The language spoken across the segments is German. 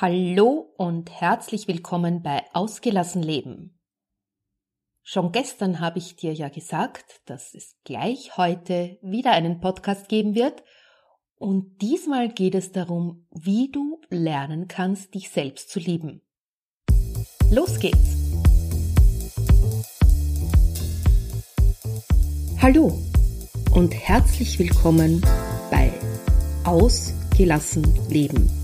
Hallo und herzlich willkommen bei Ausgelassen Leben. Schon gestern habe ich dir ja gesagt, dass es gleich heute wieder einen Podcast geben wird und diesmal geht es darum, wie du lernen kannst, dich selbst zu lieben. Los geht's! Hallo und herzlich willkommen bei Ausgelassen Leben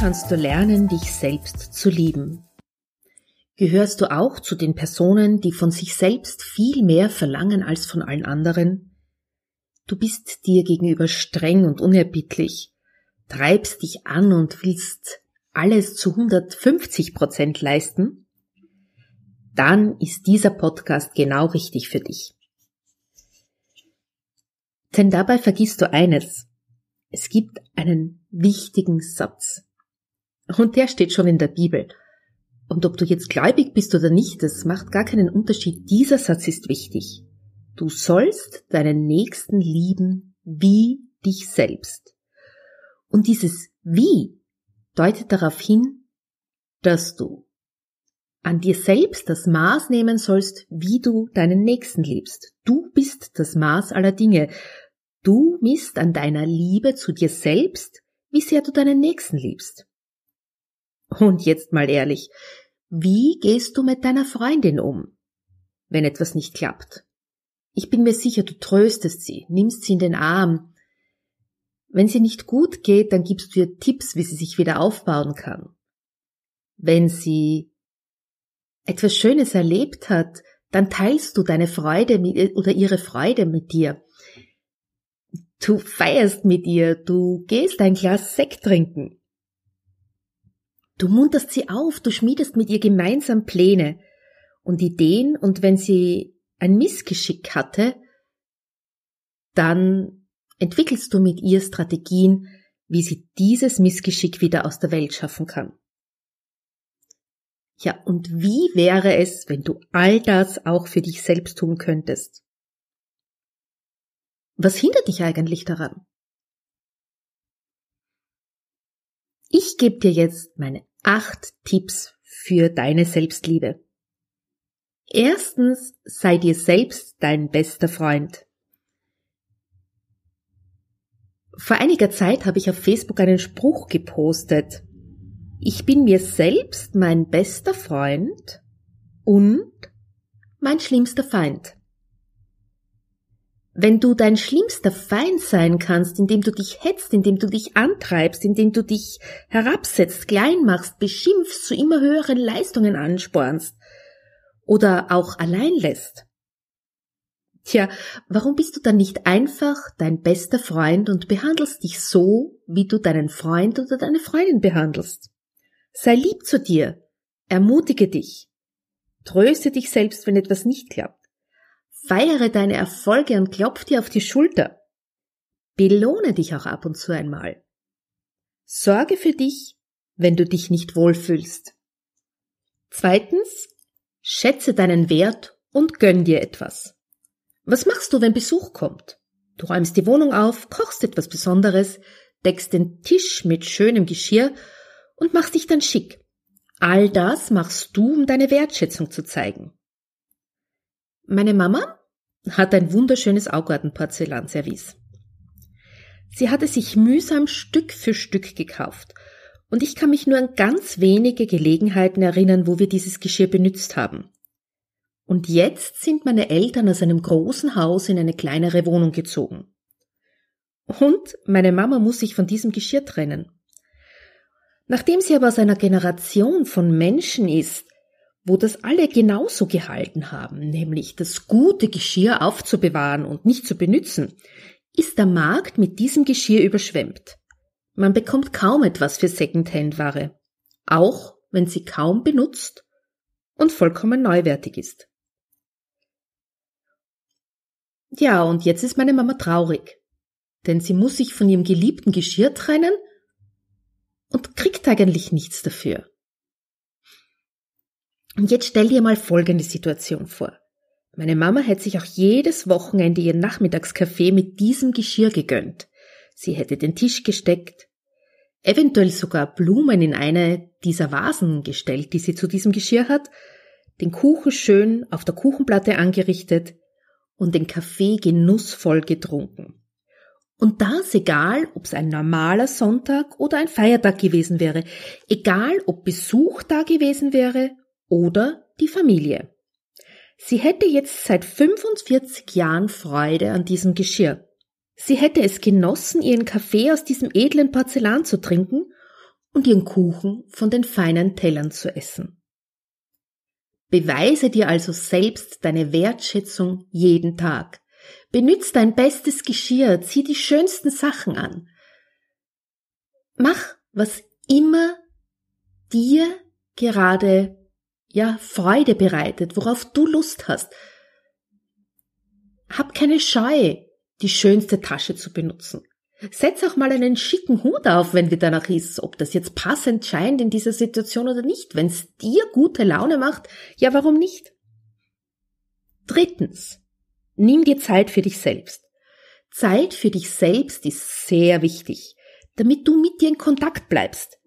Kannst du lernen, dich selbst zu lieben. Gehörst du auch zu den Personen, die von sich selbst viel mehr verlangen als von allen anderen? Du bist dir gegenüber streng und unerbittlich, treibst dich an und willst alles zu 150 Prozent leisten? Dann ist dieser Podcast genau richtig für dich. Denn dabei vergisst du eines. Es gibt einen wichtigen Satz. Und der steht schon in der Bibel. Und ob du jetzt gläubig bist oder nicht, das macht gar keinen Unterschied. Dieser Satz ist wichtig. Du sollst deinen Nächsten lieben wie dich selbst. Und dieses wie deutet darauf hin, dass du an dir selbst das Maß nehmen sollst, wie du deinen Nächsten liebst. Du bist das Maß aller Dinge. Du misst an deiner Liebe zu dir selbst, wie sehr du deinen Nächsten liebst. Und jetzt mal ehrlich, wie gehst du mit deiner Freundin um, wenn etwas nicht klappt? Ich bin mir sicher, du tröstest sie, nimmst sie in den Arm. Wenn sie nicht gut geht, dann gibst du ihr Tipps, wie sie sich wieder aufbauen kann. Wenn sie etwas Schönes erlebt hat, dann teilst du deine Freude mit, oder ihre Freude mit dir. Du feierst mit ihr, du gehst ein Glas Sekt trinken. Du munterst sie auf, du schmiedest mit ihr gemeinsam Pläne und Ideen und wenn sie ein Missgeschick hatte, dann entwickelst du mit ihr Strategien, wie sie dieses Missgeschick wieder aus der Welt schaffen kann. Ja, und wie wäre es, wenn du all das auch für dich selbst tun könntest? Was hindert dich eigentlich daran? Ich gebe dir jetzt meine acht Tipps für deine Selbstliebe. Erstens, sei dir selbst dein bester Freund. Vor einiger Zeit habe ich auf Facebook einen Spruch gepostet. Ich bin mir selbst mein bester Freund und mein schlimmster Feind. Wenn du dein schlimmster Feind sein kannst, indem du dich hetzt, indem du dich antreibst, indem du dich herabsetzt, klein machst, beschimpfst, zu immer höheren Leistungen anspornst oder auch allein lässt. Tja, warum bist du dann nicht einfach dein bester Freund und behandelst dich so, wie du deinen Freund oder deine Freundin behandelst? Sei lieb zu dir, ermutige dich, tröste dich selbst, wenn etwas nicht klappt. Feiere deine Erfolge und klopf dir auf die Schulter. Belohne dich auch ab und zu einmal. Sorge für dich, wenn du dich nicht wohlfühlst. Zweitens, schätze deinen Wert und gönn dir etwas. Was machst du, wenn Besuch kommt? Du räumst die Wohnung auf, kochst etwas Besonderes, deckst den Tisch mit schönem Geschirr und machst dich dann schick. All das machst du, um deine Wertschätzung zu zeigen. Meine Mama hat ein wunderschönes Augartenporzellanservice. Sie hatte sich mühsam Stück für Stück gekauft, und ich kann mich nur an ganz wenige Gelegenheiten erinnern, wo wir dieses Geschirr benützt haben. Und jetzt sind meine Eltern aus einem großen Haus in eine kleinere Wohnung gezogen. Und meine Mama muss sich von diesem Geschirr trennen. Nachdem sie aber aus einer Generation von Menschen ist, wo das alle genauso gehalten haben, nämlich das gute Geschirr aufzubewahren und nicht zu benützen, ist der Markt mit diesem Geschirr überschwemmt. Man bekommt kaum etwas für Secondhand-Ware, auch wenn sie kaum benutzt und vollkommen neuwertig ist. Ja, und jetzt ist meine Mama traurig, denn sie muss sich von ihrem geliebten Geschirr trennen und kriegt eigentlich nichts dafür. Und jetzt stell dir mal folgende Situation vor. Meine Mama hätte sich auch jedes Wochenende ihren Nachmittagskaffee mit diesem Geschirr gegönnt. Sie hätte den Tisch gesteckt, eventuell sogar Blumen in eine dieser Vasen gestellt, die sie zu diesem Geschirr hat, den Kuchen schön auf der Kuchenplatte angerichtet und den Kaffee genussvoll getrunken. Und das egal, ob es ein normaler Sonntag oder ein Feiertag gewesen wäre, egal ob Besuch da gewesen wäre oder die Familie. Sie hätte jetzt seit 45 Jahren Freude an diesem Geschirr. Sie hätte es genossen, ihren Kaffee aus diesem edlen Porzellan zu trinken und ihren Kuchen von den feinen Tellern zu essen. Beweise dir also selbst deine Wertschätzung jeden Tag. Benütz dein bestes Geschirr, zieh die schönsten Sachen an. Mach, was immer dir gerade ja, Freude bereitet, worauf du Lust hast. Hab keine Scheu, die schönste Tasche zu benutzen. Setz auch mal einen schicken Hut auf, wenn dir danach ist, ob das jetzt passend scheint in dieser Situation oder nicht. Wenn es dir gute Laune macht, ja, warum nicht? Drittens, nimm dir Zeit für dich selbst. Zeit für dich selbst ist sehr wichtig, damit du mit dir in Kontakt bleibst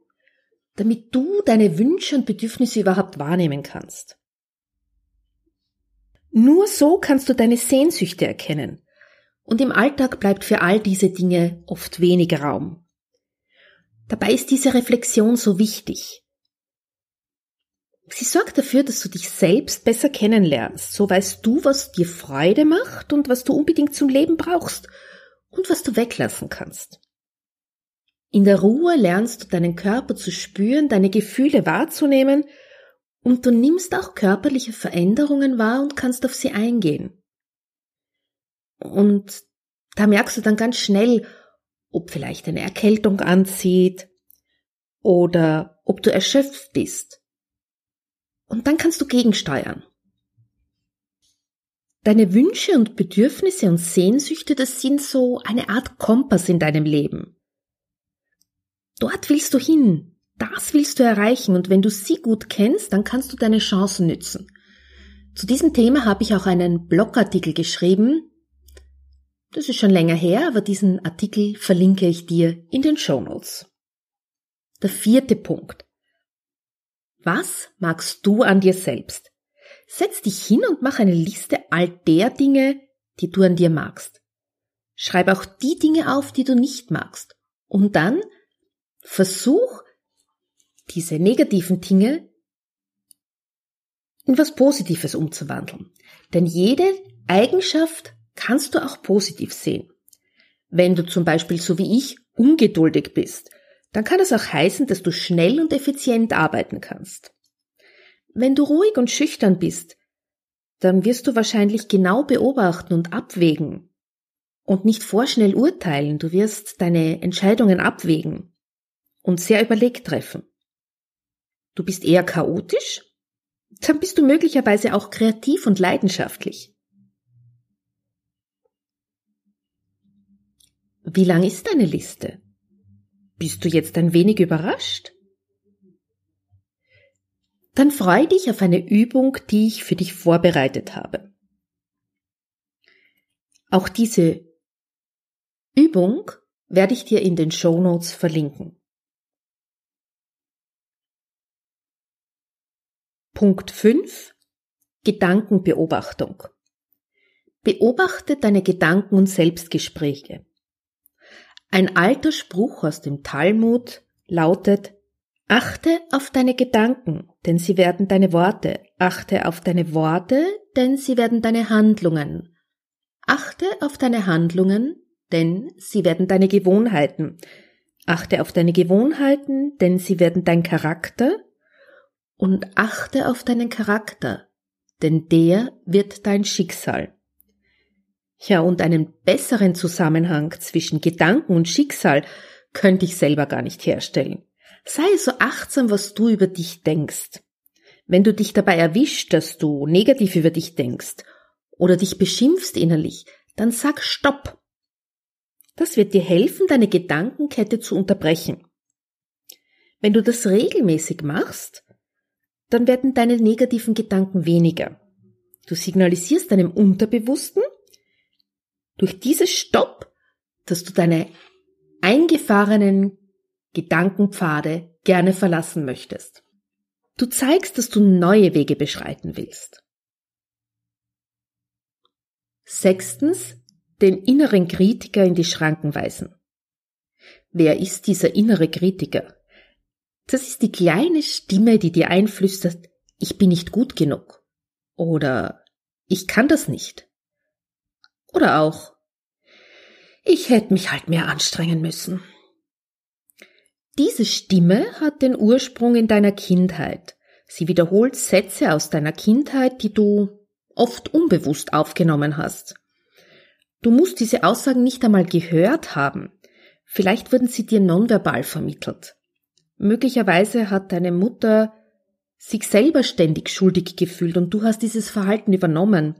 damit du deine Wünsche und Bedürfnisse überhaupt wahrnehmen kannst. Nur so kannst du deine Sehnsüchte erkennen. Und im Alltag bleibt für all diese Dinge oft wenig Raum. Dabei ist diese Reflexion so wichtig. Sie sorgt dafür, dass du dich selbst besser kennenlernst. So weißt du, was dir Freude macht und was du unbedingt zum Leben brauchst und was du weglassen kannst. In der Ruhe lernst du deinen Körper zu spüren, deine Gefühle wahrzunehmen und du nimmst auch körperliche Veränderungen wahr und kannst auf sie eingehen. Und da merkst du dann ganz schnell, ob vielleicht eine Erkältung anzieht oder ob du erschöpft bist. Und dann kannst du gegensteuern. Deine Wünsche und Bedürfnisse und Sehnsüchte, das sind so eine Art Kompass in deinem Leben. Dort willst du hin. Das willst du erreichen. Und wenn du sie gut kennst, dann kannst du deine Chancen nützen. Zu diesem Thema habe ich auch einen Blogartikel geschrieben. Das ist schon länger her, aber diesen Artikel verlinke ich dir in den Show Notes. Der vierte Punkt. Was magst du an dir selbst? Setz dich hin und mach eine Liste all der Dinge, die du an dir magst. Schreib auch die Dinge auf, die du nicht magst. Und dann Versuch, diese negativen Dinge in was Positives umzuwandeln. Denn jede Eigenschaft kannst du auch positiv sehen. Wenn du zum Beispiel so wie ich ungeduldig bist, dann kann das auch heißen, dass du schnell und effizient arbeiten kannst. Wenn du ruhig und schüchtern bist, dann wirst du wahrscheinlich genau beobachten und abwägen und nicht vorschnell urteilen, du wirst deine Entscheidungen abwägen und sehr überlegt treffen. Du bist eher chaotisch? Dann bist du möglicherweise auch kreativ und leidenschaftlich. Wie lang ist deine Liste? Bist du jetzt ein wenig überrascht? Dann freu dich auf eine Übung, die ich für dich vorbereitet habe. Auch diese Übung werde ich dir in den Show Notes verlinken. Punkt 5 Gedankenbeobachtung. Beobachte deine Gedanken und Selbstgespräche. Ein alter Spruch aus dem Talmud lautet Achte auf deine Gedanken, denn sie werden deine Worte. Achte auf deine Worte, denn sie werden deine Handlungen. Achte auf deine Handlungen, denn sie werden deine Gewohnheiten. Achte auf deine Gewohnheiten, denn sie werden dein Charakter und achte auf deinen Charakter, denn der wird dein Schicksal. Ja, und einen besseren Zusammenhang zwischen Gedanken und Schicksal könnte ich selber gar nicht herstellen. Sei so achtsam, was du über dich denkst. Wenn du dich dabei erwischt, dass du negativ über dich denkst oder dich beschimpfst innerlich, dann sag Stopp. Das wird dir helfen, deine Gedankenkette zu unterbrechen. Wenn du das regelmäßig machst, dann werden deine negativen Gedanken weniger. Du signalisierst deinem Unterbewussten durch dieses Stopp, dass du deine eingefahrenen Gedankenpfade gerne verlassen möchtest. Du zeigst, dass du neue Wege beschreiten willst. Sechstens, den inneren Kritiker in die Schranken weisen. Wer ist dieser innere Kritiker? Das ist die kleine Stimme, die dir einflüstert, ich bin nicht gut genug. Oder ich kann das nicht. Oder auch, ich hätte mich halt mehr anstrengen müssen. Diese Stimme hat den Ursprung in deiner Kindheit. Sie wiederholt Sätze aus deiner Kindheit, die du oft unbewusst aufgenommen hast. Du musst diese Aussagen nicht einmal gehört haben. Vielleicht wurden sie dir nonverbal vermittelt. Möglicherweise hat deine Mutter sich selber ständig schuldig gefühlt und du hast dieses Verhalten übernommen.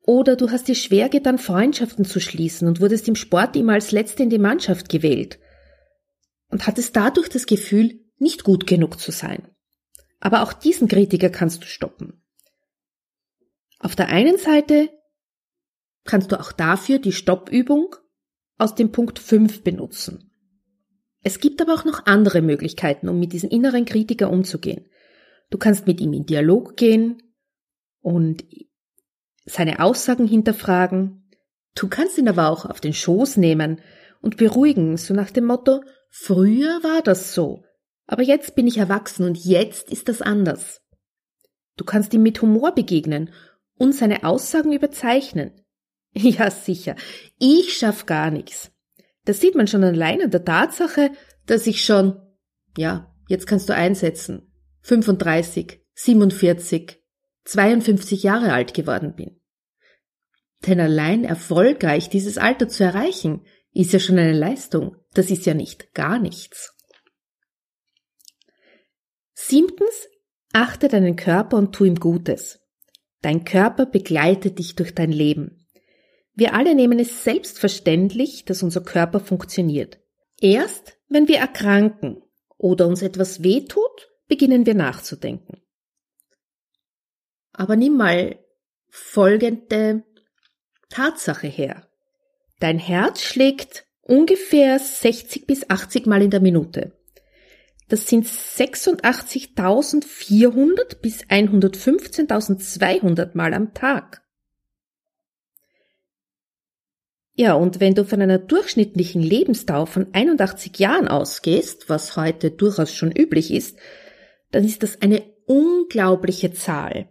Oder du hast dir schwer getan, Freundschaften zu schließen und wurdest im Sport immer als Letzte in die Mannschaft gewählt. Und hattest dadurch das Gefühl, nicht gut genug zu sein. Aber auch diesen Kritiker kannst du stoppen. Auf der einen Seite kannst du auch dafür die Stoppübung aus dem Punkt 5 benutzen. Es gibt aber auch noch andere Möglichkeiten, um mit diesem inneren Kritiker umzugehen. Du kannst mit ihm in Dialog gehen und seine Aussagen hinterfragen. Du kannst ihn aber auch auf den Schoß nehmen und beruhigen, so nach dem Motto, früher war das so, aber jetzt bin ich erwachsen und jetzt ist das anders. Du kannst ihm mit Humor begegnen und seine Aussagen überzeichnen. Ja, sicher. Ich schaff gar nichts. Das sieht man schon allein an der Tatsache, dass ich schon, ja, jetzt kannst du einsetzen, 35, 47, 52 Jahre alt geworden bin. Denn allein erfolgreich dieses Alter zu erreichen, ist ja schon eine Leistung. Das ist ja nicht gar nichts. Siebtens, achte deinen Körper und tu ihm Gutes. Dein Körper begleitet dich durch dein Leben. Wir alle nehmen es selbstverständlich, dass unser Körper funktioniert. Erst wenn wir erkranken oder uns etwas wehtut, beginnen wir nachzudenken. Aber nimm mal folgende Tatsache her. Dein Herz schlägt ungefähr 60 bis 80 Mal in der Minute. Das sind 86.400 bis 115.200 Mal am Tag. Ja, und wenn du von einer durchschnittlichen Lebensdauer von 81 Jahren ausgehst, was heute durchaus schon üblich ist, dann ist das eine unglaubliche Zahl.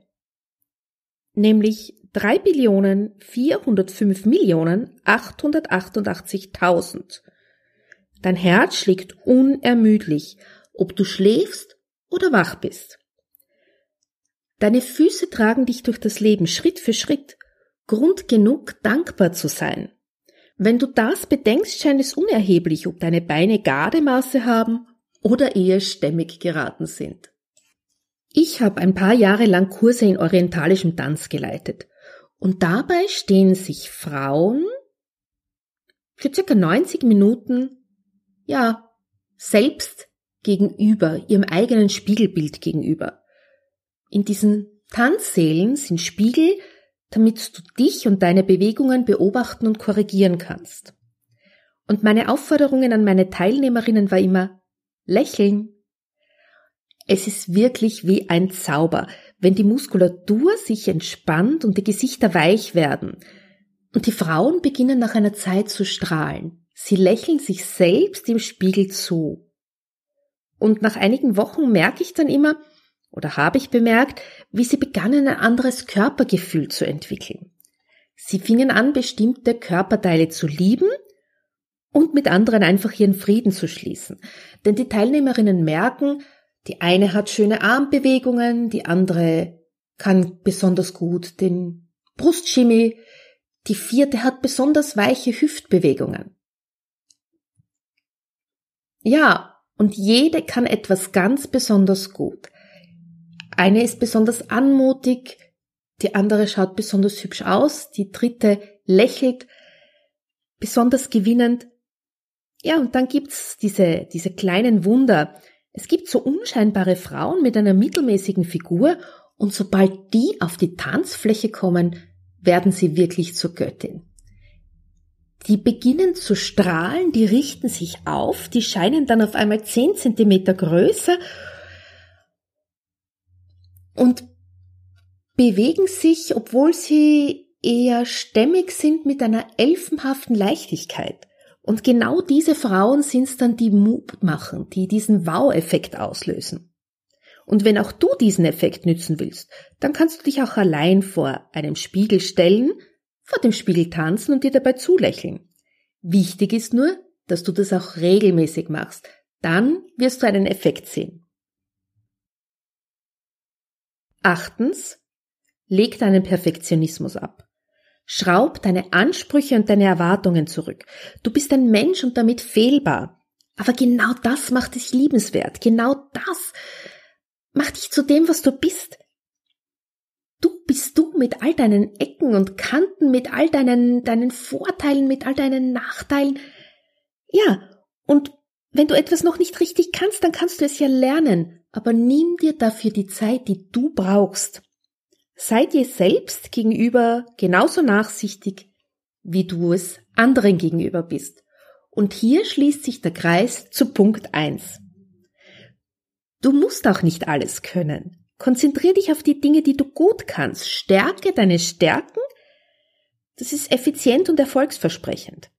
Nämlich 3 Billionen 405 Millionen 888.000. Dein Herz schlägt unermüdlich, ob du schläfst oder wach bist. Deine Füße tragen dich durch das Leben Schritt für Schritt, Grund genug, dankbar zu sein. Wenn du das bedenkst, scheint es unerheblich, ob deine Beine Gardemaße haben oder eher stämmig geraten sind. Ich habe ein paar Jahre lang Kurse in orientalischem Tanz geleitet und dabei stehen sich Frauen für circa 90 Minuten, ja, selbst gegenüber, ihrem eigenen Spiegelbild gegenüber. In diesen Tanzsälen sind Spiegel, damit du dich und deine Bewegungen beobachten und korrigieren kannst. Und meine Aufforderungen an meine Teilnehmerinnen war immer lächeln. Es ist wirklich wie ein Zauber, wenn die Muskulatur sich entspannt und die Gesichter weich werden. Und die Frauen beginnen nach einer Zeit zu strahlen. Sie lächeln sich selbst im Spiegel zu. Und nach einigen Wochen merke ich dann immer, oder habe ich bemerkt, wie sie begannen, ein anderes Körpergefühl zu entwickeln. Sie fingen an, bestimmte Körperteile zu lieben und mit anderen einfach ihren Frieden zu schließen. Denn die Teilnehmerinnen merken, die eine hat schöne Armbewegungen, die andere kann besonders gut den Brustschimmy, Die vierte hat besonders weiche Hüftbewegungen. Ja, und jede kann etwas ganz besonders gut. Eine ist besonders anmutig, die andere schaut besonders hübsch aus, die dritte lächelt besonders gewinnend. Ja, und dann gibt's diese, diese kleinen Wunder. Es gibt so unscheinbare Frauen mit einer mittelmäßigen Figur und sobald die auf die Tanzfläche kommen, werden sie wirklich zur Göttin. Die beginnen zu strahlen, die richten sich auf, die scheinen dann auf einmal zehn Zentimeter größer und bewegen sich, obwohl sie eher stämmig sind, mit einer elfenhaften Leichtigkeit. Und genau diese Frauen sind es dann, die Mut machen, die diesen Wow-Effekt auslösen. Und wenn auch du diesen Effekt nützen willst, dann kannst du dich auch allein vor einem Spiegel stellen, vor dem Spiegel tanzen und dir dabei zulächeln. Wichtig ist nur, dass du das auch regelmäßig machst. Dann wirst du einen Effekt sehen. Achtens, leg deinen Perfektionismus ab. Schraub deine Ansprüche und deine Erwartungen zurück. Du bist ein Mensch und damit fehlbar. Aber genau das macht dich liebenswert. Genau das macht dich zu dem, was du bist. Du bist du mit all deinen Ecken und Kanten, mit all deinen, deinen Vorteilen, mit all deinen Nachteilen. Ja, und wenn du etwas noch nicht richtig kannst, dann kannst du es ja lernen. Aber nimm dir dafür die Zeit, die du brauchst. Sei dir selbst gegenüber genauso nachsichtig, wie du es anderen gegenüber bist. Und hier schließt sich der Kreis zu Punkt eins. Du musst auch nicht alles können. Konzentrier dich auf die Dinge, die du gut kannst. Stärke deine Stärken. Das ist effizient und erfolgsversprechend.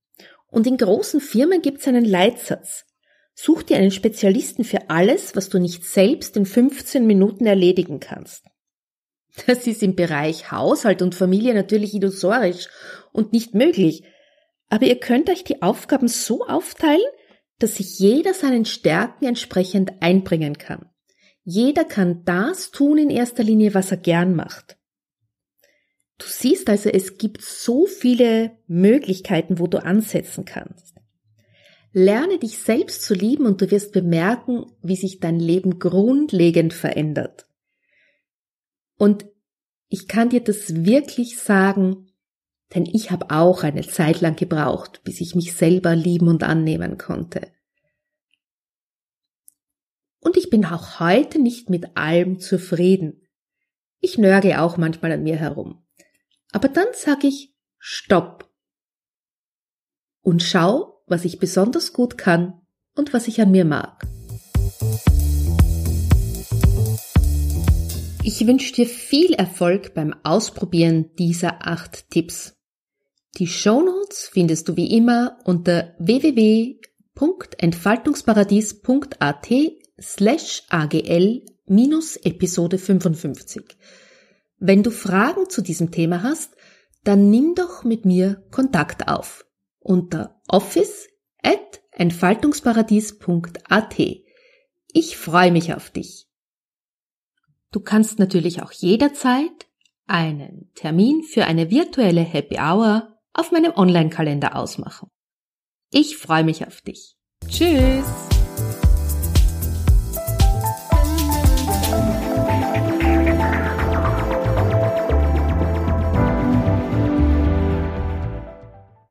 Und in großen Firmen gibt es einen Leitsatz. Such dir einen Spezialisten für alles, was du nicht selbst in 15 Minuten erledigen kannst. Das ist im Bereich Haushalt und Familie natürlich illusorisch und nicht möglich. Aber ihr könnt euch die Aufgaben so aufteilen, dass sich jeder seinen Stärken entsprechend einbringen kann. Jeder kann das tun in erster Linie, was er gern macht. Du siehst also, es gibt so viele Möglichkeiten, wo du ansetzen kannst. Lerne dich selbst zu lieben und du wirst bemerken, wie sich dein Leben grundlegend verändert. Und ich kann dir das wirklich sagen, denn ich habe auch eine Zeit lang gebraucht, bis ich mich selber lieben und annehmen konnte. Und ich bin auch heute nicht mit allem zufrieden. Ich nörge auch manchmal an mir herum. Aber dann sage ich Stopp. Und schau, was ich besonders gut kann und was ich an mir mag. Ich wünsche dir viel Erfolg beim Ausprobieren dieser acht Tipps. Die Shownotes findest du wie immer unter www.entfaltungsparadies.at slash agl minus Episode 55. Wenn du Fragen zu diesem Thema hast, dann nimm doch mit mir Kontakt auf unter office at entfaltungsparadies.at. Ich freue mich auf dich. Du kannst natürlich auch jederzeit einen Termin für eine virtuelle Happy Hour auf meinem Online-Kalender ausmachen. Ich freue mich auf dich. Tschüss!